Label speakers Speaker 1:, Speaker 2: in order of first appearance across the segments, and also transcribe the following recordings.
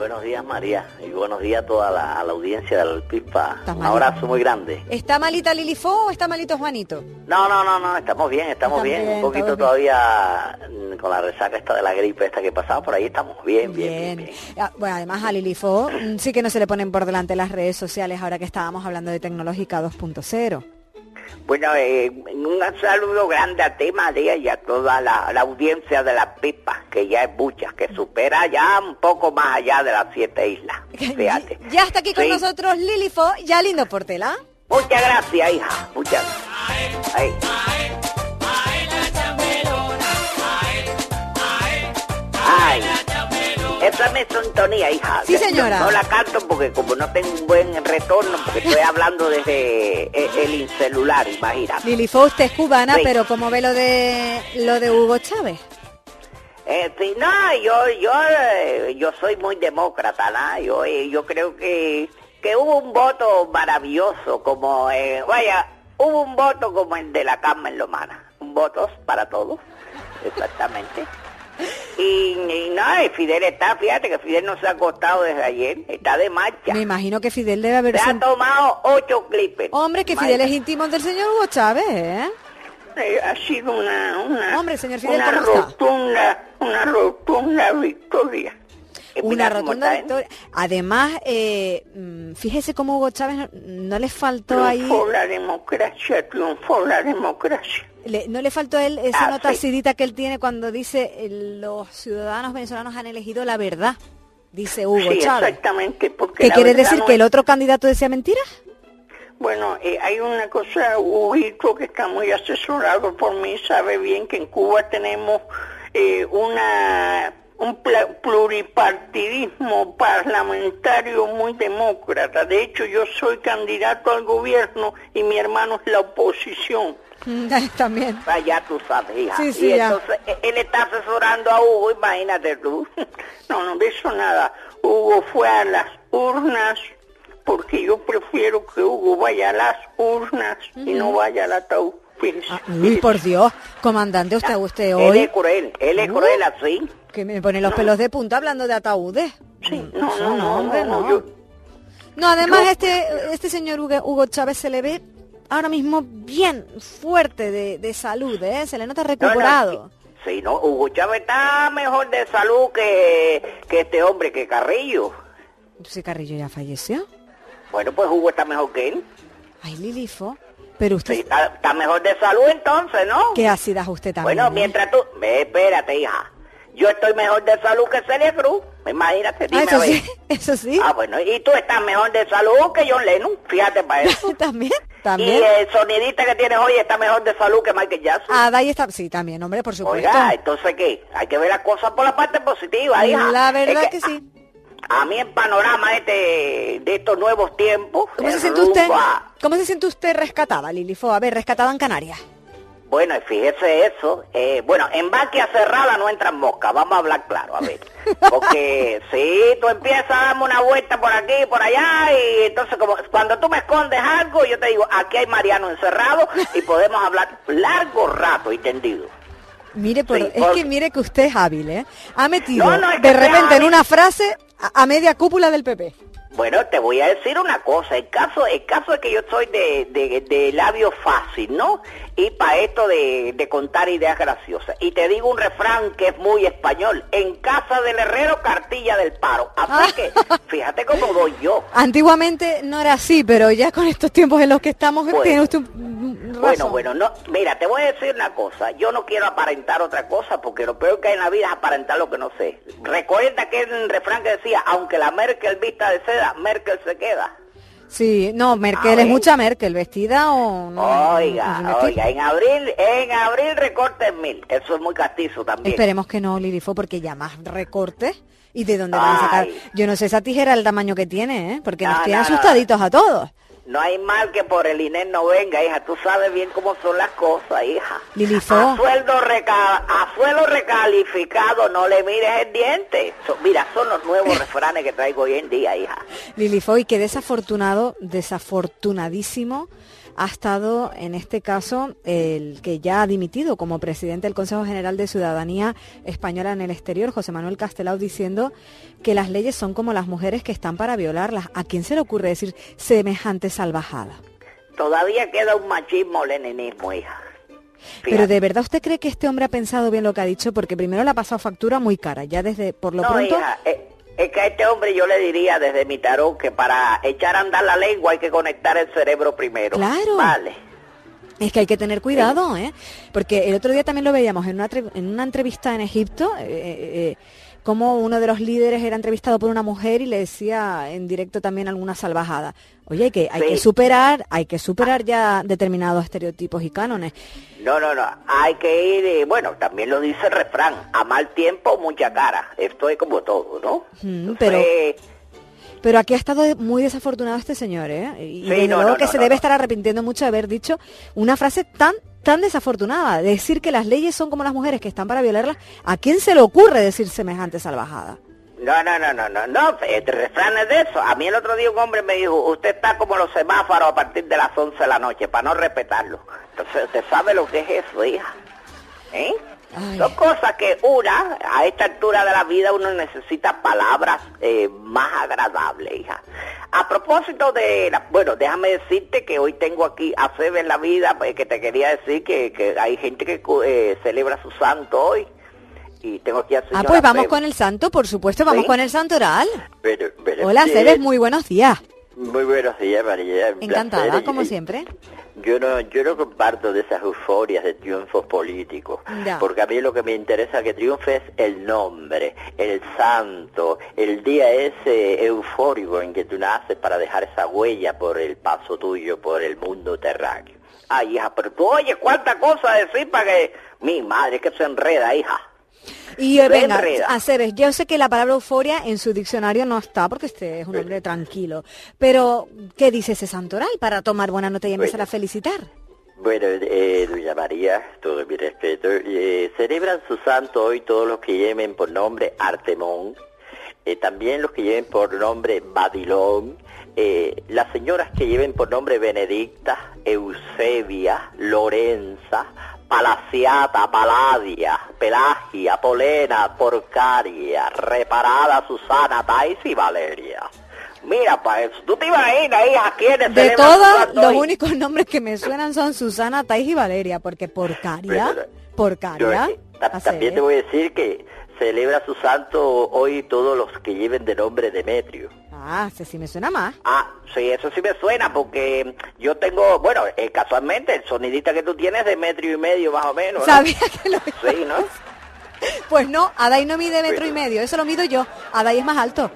Speaker 1: Buenos días, María, y buenos días a toda la, a la audiencia del.
Speaker 2: ¿Estás
Speaker 1: Un abrazo muy grande.
Speaker 2: ¿Está malita Lilifo o está malito Juanito?
Speaker 1: No, no, no, no, estamos bien, estamos bien.
Speaker 2: bien,
Speaker 1: Un poquito
Speaker 2: bien.
Speaker 1: todavía mm, con la resaca esta de la gripe esta que pasaba, por ahí estamos bien, bien, bien. bien.
Speaker 2: Ah, Bueno, además a Lilifo mm, sí que no se le ponen por delante las redes sociales ahora que estábamos hablando de tecnológica 2.0.
Speaker 3: Bueno, eh, un saludo grande a ti, María, y a toda la, la audiencia de la pipa, que ya es mucha, que supera ya un poco más allá de las siete islas. Fíjate.
Speaker 2: Ya está aquí con
Speaker 3: Sí.
Speaker 2: nosotros Lilifo, ya lindo Portela.
Speaker 3: Muchas gracias, hija. Muchas gracias. Esa es mi sintonía, hija.
Speaker 2: Sí, señora.
Speaker 3: No la canto porque como no tengo un buen retorno, porque estoy hablando desde el, el celular, imagínate.
Speaker 2: Lilifo, usted es cubana,
Speaker 3: Sí.
Speaker 2: pero ¿cómo ve lo de lo de Hugo Chávez?
Speaker 3: Eh, sí, no, yo, yo, eh, yo soy muy demócrata, ¿no? Yo, eh, yo creo que, que hubo un voto maravilloso, como, eh, vaya, hubo un voto como el de la Carmen Lomana, un voto para todos, exactamente. Y, y no, y Fidel está, fíjate que Fidel no se ha acostado desde ayer, está de marcha.
Speaker 2: Me imagino que Fidel debe haber...
Speaker 3: Se ha
Speaker 2: sent-
Speaker 3: tomado ocho clipes.
Speaker 2: Hombre, que Fidel es íntimo del señor Hugo Chávez, ¿eh?
Speaker 3: Ha sido una, una,
Speaker 2: Hombre, señor Fidel,
Speaker 3: una rotunda, una rotunda victoria.
Speaker 2: Una rotunda
Speaker 3: ¿eh?
Speaker 2: victoria. Además, eh, mm, fíjese cómo Hugo Chávez no, no le faltó ahí...
Speaker 3: Triunfó la democracia, triunfó la democracia.
Speaker 2: Le- no le faltó a él esa
Speaker 3: Ah,
Speaker 2: nota
Speaker 3: sí.
Speaker 2: acidita que él tiene cuando dice eh, los ciudadanos venezolanos han elegido la verdad, dice Hugo
Speaker 3: sí,
Speaker 2: Chávez.
Speaker 3: exactamente, porque
Speaker 2: ¿Qué quiere decir?
Speaker 3: no
Speaker 2: ¿Que el otro candidato decía mentiras?
Speaker 3: Bueno, eh, hay una cosa, Huguito, que está muy asesorado por mí, sabe bien que en Cuba tenemos eh, una un pluripartidismo parlamentario muy demócrata. De hecho, yo soy candidato al gobierno y mi hermano es la oposición.
Speaker 2: También.
Speaker 3: Ah, ya tú sabes, hija.
Speaker 2: Sí, sí,
Speaker 3: y entonces eh, él está asesorando a Hugo, imagínate tú. No, no de eso nada. Hugo fue a las urnas porque yo prefiero que Hugo vaya a las urnas y no vaya al ataúd.
Speaker 2: Ah, uy, por Dios, comandante, usted, usted
Speaker 3: Él
Speaker 2: hoy
Speaker 3: es cruel, él es
Speaker 2: Uh.
Speaker 3: cruel así.
Speaker 2: Que me pone los pelos de punta hablando de ataúdes.
Speaker 3: Sí, no, no, no,
Speaker 2: hombre,
Speaker 3: no,
Speaker 2: no.
Speaker 3: yo-
Speaker 2: No, además
Speaker 3: Yo-
Speaker 2: este este señor Hugo, Hugo Chávez se le ve ahora mismo bien fuerte de, de salud, ¿eh? Se le nota
Speaker 3: no, no,
Speaker 2: recuperado.
Speaker 3: sí, no, Hugo Chávez está mejor de salud que, que este hombre, que Carrillo.
Speaker 2: Si Carrillo ya falleció.
Speaker 3: Bueno, pues Hugo está mejor que él.
Speaker 2: Ay, Lilifo. Pero usted,
Speaker 3: Sí, está, está mejor de salud entonces, ¿no?
Speaker 2: ¿qué ácida es usted también?
Speaker 3: Bueno,
Speaker 2: eh?
Speaker 3: mientras tú... Ve, espérate, hija. Yo estoy mejor de salud que Celia Cruz. Imagínate,
Speaker 2: Ah,
Speaker 3: dime a
Speaker 2: eso
Speaker 3: ver.
Speaker 2: sí, eso sí.
Speaker 3: Ah, bueno, y tú estás mejor de salud que John Lennon. Fíjate para eso.
Speaker 2: también,
Speaker 3: y
Speaker 2: también.
Speaker 3: el sonidista que tienes hoy está mejor de salud que Michael Jackson.
Speaker 2: Ah, de ahí está, sí, también, hombre, por supuesto.
Speaker 3: Oiga, entonces, ¿qué? Hay que ver las cosas por la parte positiva, hija.
Speaker 2: La
Speaker 3: Es
Speaker 2: verdad que sí.
Speaker 3: A, mí el panorama este, de estos nuevos tiempos...
Speaker 2: ¿Cómo se siente usted?
Speaker 3: a-
Speaker 2: ¿Cómo se siente usted rescatada, Lilifo? A ver, rescatada en Canarias.
Speaker 3: Bueno, y fíjese eso. eh, bueno, en vaquia cerrada no entran moscas, vamos a hablar claro, a ver. Porque si tú empiezas a darme una vuelta por aquí, por allá, y entonces como cuando tú me escondes algo, yo te digo, aquí hay Mariano encerrado y podemos hablar largo rato y tendido.
Speaker 2: Mire, por-
Speaker 3: Sí,
Speaker 2: es
Speaker 3: por-
Speaker 2: que mire que usted es hábil, ¿eh? Ha metido
Speaker 3: No, no, es que
Speaker 2: de repente en una frase a, a media cúpula del PP.
Speaker 3: Bueno, te voy a decir una cosa, el caso, el caso es que yo soy de, de, de labio fácil, ¿no? Y para esto de, de contar ideas graciosas. Y te digo un refrán que es muy español, en casa del herrero, cartilla del paro. Así que, fíjate cómo doy yo.
Speaker 2: Antiguamente no era así, pero ya con estos tiempos en los que estamos,
Speaker 3: Bueno.
Speaker 2: tiene usted un- razón.
Speaker 3: Bueno, bueno, no, mira, te voy a decir una cosa, yo no quiero aparentar otra cosa porque lo peor que hay en la vida es aparentar lo que no sé. Recuerda que el refrán que decía, aunque la Merkel vista de seda, Merkel se queda.
Speaker 2: Sí, no, Merkel es mucha Merkel, vestida o no.
Speaker 3: Oiga,
Speaker 2: no,
Speaker 3: oiga, en abril, en abril recorten mil, eso es muy castizo también.
Speaker 2: Esperemos que no, Lilifo, porque ya más recortes. ¿Y de dónde van a sacar? Yo no sé esa tijera el tamaño que tiene, ¿eh? Porque
Speaker 3: No,
Speaker 2: nos tiene
Speaker 3: no, no.
Speaker 2: asustaditos a todos.
Speaker 3: No hay mal que por el INE no venga, hija. Tú sabes bien cómo son las cosas, hija.
Speaker 2: Lilifo.
Speaker 3: A sueldo, reca a sueldo recalificado no le mires el diente. So- mira, son los nuevos refranes que traigo hoy en día, hija.
Speaker 2: Lilifo, y qué desafortunado, desafortunadísimo ha estado en este caso el que ya ha dimitido como presidente del Consejo General de Ciudadanía Española en el exterior, José Manuel Castelao, diciendo que las leyes son como las mujeres que están para violarlas. ¿A quién se le ocurre decir semejante salvajada?
Speaker 3: Todavía queda un machismo leninismo, hija.
Speaker 2: Pero de verdad usted cree que este hombre ha pensado bien lo que ha dicho, porque primero le ha pasado factura muy cara, ya desde por lo
Speaker 3: no,
Speaker 2: pronto.
Speaker 3: hija, eh, es que a este hombre yo le diría desde mi tarot que para echar a andar la lengua hay que conectar el cerebro primero.
Speaker 2: Claro.
Speaker 3: Vale.
Speaker 2: Es que hay que tener cuidado, ¿eh? Porque el otro día también lo veíamos en una, en una entrevista en Egipto, eh, eh, como uno de los líderes era entrevistado por una mujer y le decía en directo también alguna salvajada. Oye, hay que, hay
Speaker 3: Sí.
Speaker 2: que superar, hay que superar ya determinados estereotipos y cánones.
Speaker 3: No, no, no, hay que ir, eh, bueno, también lo dice el refrán, a mal tiempo, mucha cara. Esto es como todo, ¿no? Entonces,
Speaker 2: Pero aquí ha estado muy desafortunado este señor, ¿eh? Y
Speaker 3: Sí,
Speaker 2: desde
Speaker 3: no,
Speaker 2: luego
Speaker 3: no,
Speaker 2: que
Speaker 3: no,
Speaker 2: se debe estar arrepintiendo mucho de haber dicho una frase tan tan desafortunada, decir que las leyes son como las mujeres que están para violarlas. ¿A quién se le ocurre decir semejante salvajada?
Speaker 3: No, no, no, no, no, no, este refrán es de eso. A mí el otro día un hombre me dijo, usted está como los semáforos a partir de las 11 de la noche, para no respetarlo. Entonces, ¿usted sabe lo que es eso, hija? ¿Eh?
Speaker 2: Ay.
Speaker 3: Son cosas que una, a esta altura de la vida uno necesita palabras eh, más agradables, hija. A propósito de, la- bueno, déjame decirte que hoy tengo aquí a Sebe en la vida, pues, que te quería decir que, que hay gente que eh, celebra su santo hoy. Y tengo aquí a
Speaker 2: Ah, pues vamos con el santo, por supuesto, vamos
Speaker 3: ¿Sí?
Speaker 2: con el santo oral.
Speaker 4: Pero, pero,
Speaker 2: Hola, Cebes, muy buenos días.
Speaker 4: Muy buenos días, María. un
Speaker 2: Encantada,
Speaker 4: placer.
Speaker 2: como siempre.
Speaker 4: Yo no, yo no comparto de esas euforias de triunfos políticos, porque a mí lo que me interesa que triunfe es el nombre, el santo, el día ese eufórico en que tú naces para dejar esa huella por el paso tuyo por el mundo terráqueo.
Speaker 3: Ay, hija, pero tú oye, cuánta cosa decir para que... Mi madre, que se enreda, hija.
Speaker 2: Y eh, venga,
Speaker 3: enreda.
Speaker 2: yo sé que la palabra euforia en su diccionario no está, porque usted es un hombre tranquilo. Pero, ¿qué dice ese santo oral para tomar buena nota y empezar
Speaker 4: Bueno.
Speaker 2: a felicitar?
Speaker 4: Bueno, eh, doña María, todo mi respeto, eh, celebran su santo hoy todos los que lleven por nombre Artemón, eh, también los que lleven por nombre Babilón, eh, las señoras que lleven por nombre Benedicta, Eusebia, Lorenza, Palaciata, Paladia, Pelagia, Polena, Porcaria, Reparada, Susana, Tais y Valeria.
Speaker 3: Mira, pa' eso. ¿Tú te imaginas, hija, quiénes
Speaker 2: De todos, los únicos nombres que me suenan son Susana, Tais y Valeria, porque porcaria,
Speaker 4: Pero,
Speaker 2: porcaria,
Speaker 4: Yo,
Speaker 2: a
Speaker 4: también te voy a decir que celebra su santo hoy todos los que lleven de nombre Demetrio.
Speaker 2: Ah, ese sí me suena más.
Speaker 3: Ah, sí, eso sí me suena, porque yo tengo, bueno, eh, casualmente, el sonidista que tú tienes es de metro y medio más o menos, ¿no?
Speaker 2: Sabía que lo
Speaker 3: Sí, ¿no?
Speaker 2: Pues no, Adai no mide metro y medio, eso lo mido yo. Adai es más alto.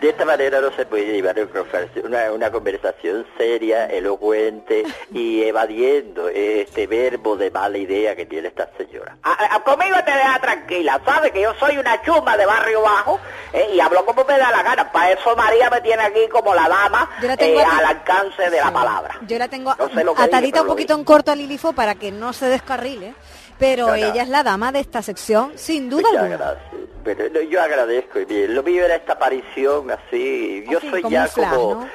Speaker 4: De esta manera no se puede llevar una conversación- una, conversación seria, elocuente y evadiendo este verbo de mala idea que tiene esta señora.
Speaker 3: A- a- conmigo te deja tranquila, ¿sabes? Que yo soy una chuma de barrio bajo eh, y hablo como me da la gana. Para eso María me tiene aquí como la dama
Speaker 2: Yo la tengo
Speaker 3: eh, al alcance de la palabra.
Speaker 2: Yo la tengo
Speaker 3: No sé
Speaker 2: atadita
Speaker 3: dije,
Speaker 2: un poquito en corto a Lilifo para que no se descarrile. Pero
Speaker 3: No, no.
Speaker 2: ella es la dama de esta sección, sin duda
Speaker 4: Muchas
Speaker 2: alguna.
Speaker 4: gracias. Pero yo agradezco. y bien, Lo mío era esta aparición así. Yo
Speaker 2: Así,
Speaker 4: soy
Speaker 2: como
Speaker 4: ya
Speaker 2: flash,
Speaker 4: como...
Speaker 2: ¿no?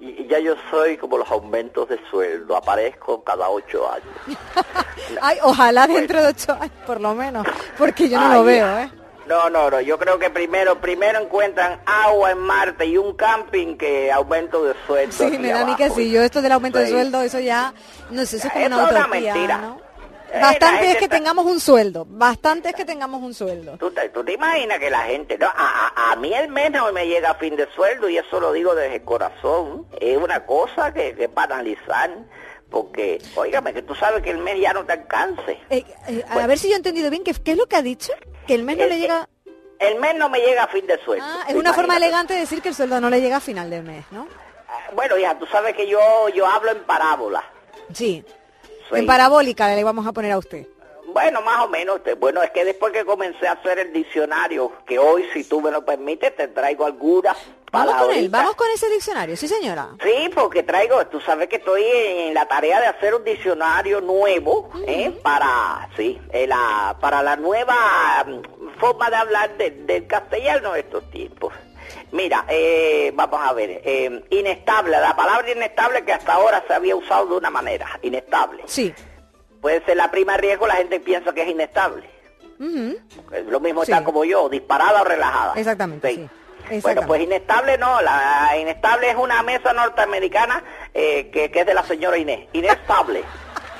Speaker 4: Y ya yo soy como los aumentos de sueldo. Aparezco cada ocho años.
Speaker 2: Ay, ojalá dentro de ocho años, por lo menos, porque yo no
Speaker 4: Ay,
Speaker 2: lo veo, ¿eh?
Speaker 3: No, no, no. Yo creo que primero, primero encuentran agua en Marte y un camping que aumento de sueldo.
Speaker 2: Sí, me da a mí que sí. Yo esto del aumento de sueldo, eso ya, no sé, eso es como
Speaker 3: Eso
Speaker 2: una
Speaker 3: es una
Speaker 2: utopía,
Speaker 3: mentira.
Speaker 2: ¿no?
Speaker 3: Eh,
Speaker 2: Bastante es que tengamos un sueldo, bastante es que tengamos un sueldo.
Speaker 3: ¿Tú te, tú te imaginas que la gente... No, a, a- a mí el mes no me llega a fin de sueldo y eso lo digo desde el corazón. Es una cosa que, que para analizar. Porque, óigame, que tú sabes que el mes ya no te alcance.
Speaker 2: Eh, eh, a ver si yo he entendido bien, ¿qué, qué es lo que ha dicho? Que el mes no le
Speaker 3: eh,
Speaker 2: llega...
Speaker 3: El mes no me llega a fin de sueldo.
Speaker 2: Ah, es una forma elegante de decir que el sueldo no le llega a final del mes, ¿no?
Speaker 3: Ah, Bueno, hija, tú sabes que yo, yo hablo en parábola.
Speaker 2: Sí. En parabólica le vamos a poner a usted.
Speaker 3: Bueno, más o menos. te- Bueno, es que después que comencé a hacer el diccionario, que hoy, si tú me lo permites, te traigo algunas
Speaker 2: Vamos con él, vamos con ese diccionario, sí señora.
Speaker 3: Sí, porque traigo, tú sabes que estoy en la tarea de hacer un diccionario nuevo, ¿eh? Para, sí, eh, la, para la nueva mm, forma de hablar de- del castellano de estos tiempos. Mira, eh, vamos a ver, eh, inestable, la palabra inestable que hasta ahora se había usado de una manera, inestable.
Speaker 2: Sí.
Speaker 3: Puede ser la prima de riesgo, la gente piensa que es inestable. Lo mismo
Speaker 2: Sí.
Speaker 3: está como yo, disparada o relajada.
Speaker 2: Exactamente, sí.
Speaker 3: Bueno,
Speaker 2: Exactamente.
Speaker 3: pues inestable no, la inestable es una mesa norteamericana eh, que, que es de la señora Inés. Inestable.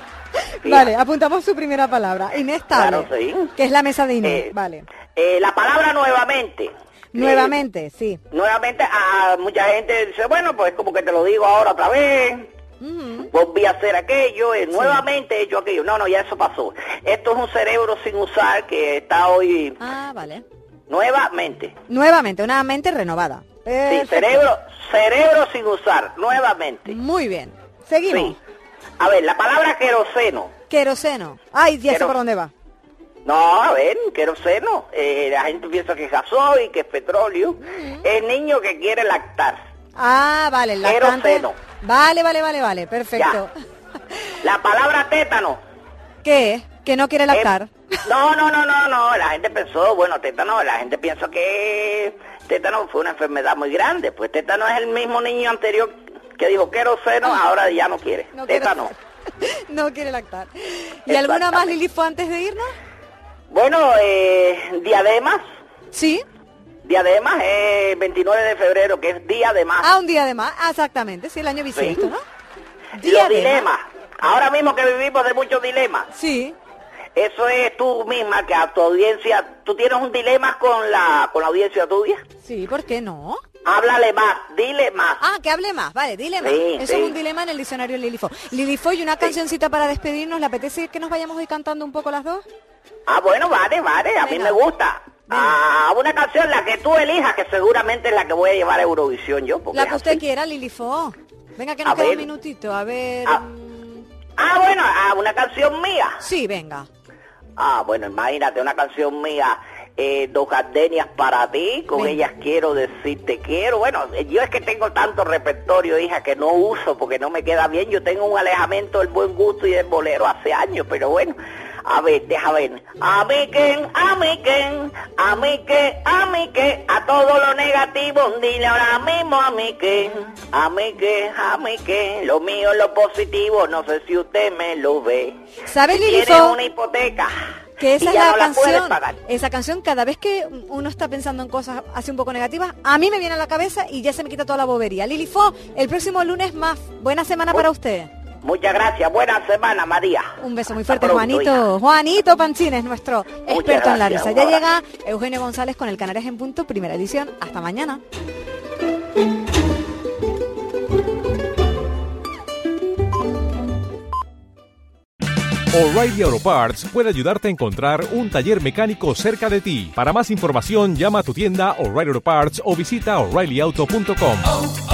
Speaker 2: Vale, apuntamos su primera palabra, inestable.
Speaker 3: Claro, sí.
Speaker 2: Que es la mesa de Inés,
Speaker 3: Eh,
Speaker 2: vale.
Speaker 3: eh, la palabra nuevamente.
Speaker 2: Nuevamente, sí.
Speaker 3: Nuevamente, a mucha gente dice, bueno, pues como que te lo digo ahora otra vez.
Speaker 2: Ujú.
Speaker 3: Volví a hacer aquello, eh, nuevamente he hecho aquello. No, no, ya eso pasó. Esto es un cerebro sin usar que está hoy
Speaker 2: Ah, vale.
Speaker 3: nuevamente.
Speaker 2: Nuevamente, una mente renovada.
Speaker 3: Sí, cerebro, cerebro sin usar, nuevamente.
Speaker 2: Muy bien. Seguimos.
Speaker 3: Sí. A ver, la palabra queroseno.
Speaker 2: Queroseno. Ay, ya sé por dónde va.
Speaker 3: No, a ver, queroseno. Eh, la gente piensa que es gasoil, que es petróleo. Es niño que quiere lactar.
Speaker 2: Ah, vale, el lactante.
Speaker 3: Queroseno.
Speaker 2: Vale, vale, vale, vale, perfecto.
Speaker 3: La palabra tétano.
Speaker 2: ¿Qué? Que no quiere lactar.
Speaker 3: Eh, no, no, no, no, no. La gente pensó, bueno, tétano, la gente piensa que tétano fue una enfermedad muy grande. Pues tétano es el mismo niño anterior que dijo queroseno, ahora ya no quiere.
Speaker 2: Ah. No quiere-
Speaker 3: tétano.
Speaker 2: no quiere lactar. ¿Y alguna más. Lili, fue antes de irnos?
Speaker 3: Bueno, eh, diademas.
Speaker 2: Sí.
Speaker 3: Diademas es 29 de febrero, que es día de más.
Speaker 2: Ah, un día de más. Ah, exactamente. Sí, el año bisiesto, ¿no?
Speaker 3: Los
Speaker 2: Día de
Speaker 3: dilemas. Ahora mismo que vivimos de muchos dilemas.
Speaker 2: Sí.
Speaker 3: Eso es tú misma, que a tu audiencia, tú tienes un dilema con la, con la audiencia tuya.
Speaker 2: Sí, ¿por qué no?
Speaker 3: Háblale más, dile más.
Speaker 2: Ah, que hable más, vale, dile más.
Speaker 3: Sí,
Speaker 2: Eso
Speaker 3: sí.
Speaker 2: es un dilema en el diccionario Lilifo. Lilifo, ¿y una cancioncita para despedirnos? ¿Le apetece que nos vayamos hoy cantando un poco las dos?
Speaker 3: Ah, bueno, vale, vale, a mí me gusta. Ah, una canción, la que tú elijas, que seguramente es la que voy a llevar a Eurovisión yo. porque
Speaker 2: La que usted
Speaker 3: así.
Speaker 2: quiera, Lilifo. Venga, que nos
Speaker 3: A
Speaker 2: queda un minutito. A ver.
Speaker 3: Ah. Ah, bueno, ah, una canción mía.
Speaker 2: Sí, venga.
Speaker 3: Ah, bueno, imagínate una canción mía, eh, Dos gardenias para ti, con ellas quiero decirte quiero. Bueno, eh, yo es que tengo tanto repertorio, hija, que no uso porque no me queda bien. Yo tengo un alejamiento del buen gusto y del bolero hace años, pero bueno. A ver, deja ver. A mí que, a mí que, a mí que, a mí que, a todo lo negativo, dile ahora mismo a mí que, a mí que, a mí que, lo mío es lo positivo, no sé si usted me lo ve.
Speaker 2: ¿Sabe, Lilifo?
Speaker 3: tienes una hipoteca
Speaker 2: Que esa es la
Speaker 3: no la
Speaker 2: canción.
Speaker 3: pagar.
Speaker 2: Esa canción, cada vez que uno está pensando en cosas así un poco negativas, a mí me viene a la cabeza y ya se me quita toda la bobería. Lilifo, el próximo lunes más. Buena semana para usted.
Speaker 3: Muchas gracias. Buena semana, María.
Speaker 2: Un beso muy fuerte,
Speaker 3: pronto,
Speaker 2: Juanito.
Speaker 3: hija.
Speaker 2: Juanito Panchines, nuestro experto en la risa. Ya llega Eugenio González con el Canarias en Punto, primera edición. Hasta mañana.
Speaker 5: O'Reilly Auto Parts puede ayudarte a encontrar un taller mecánico cerca de ti. Para más información, llama a tu tienda O'Reilly Auto Parts o visita oreillyauto.com.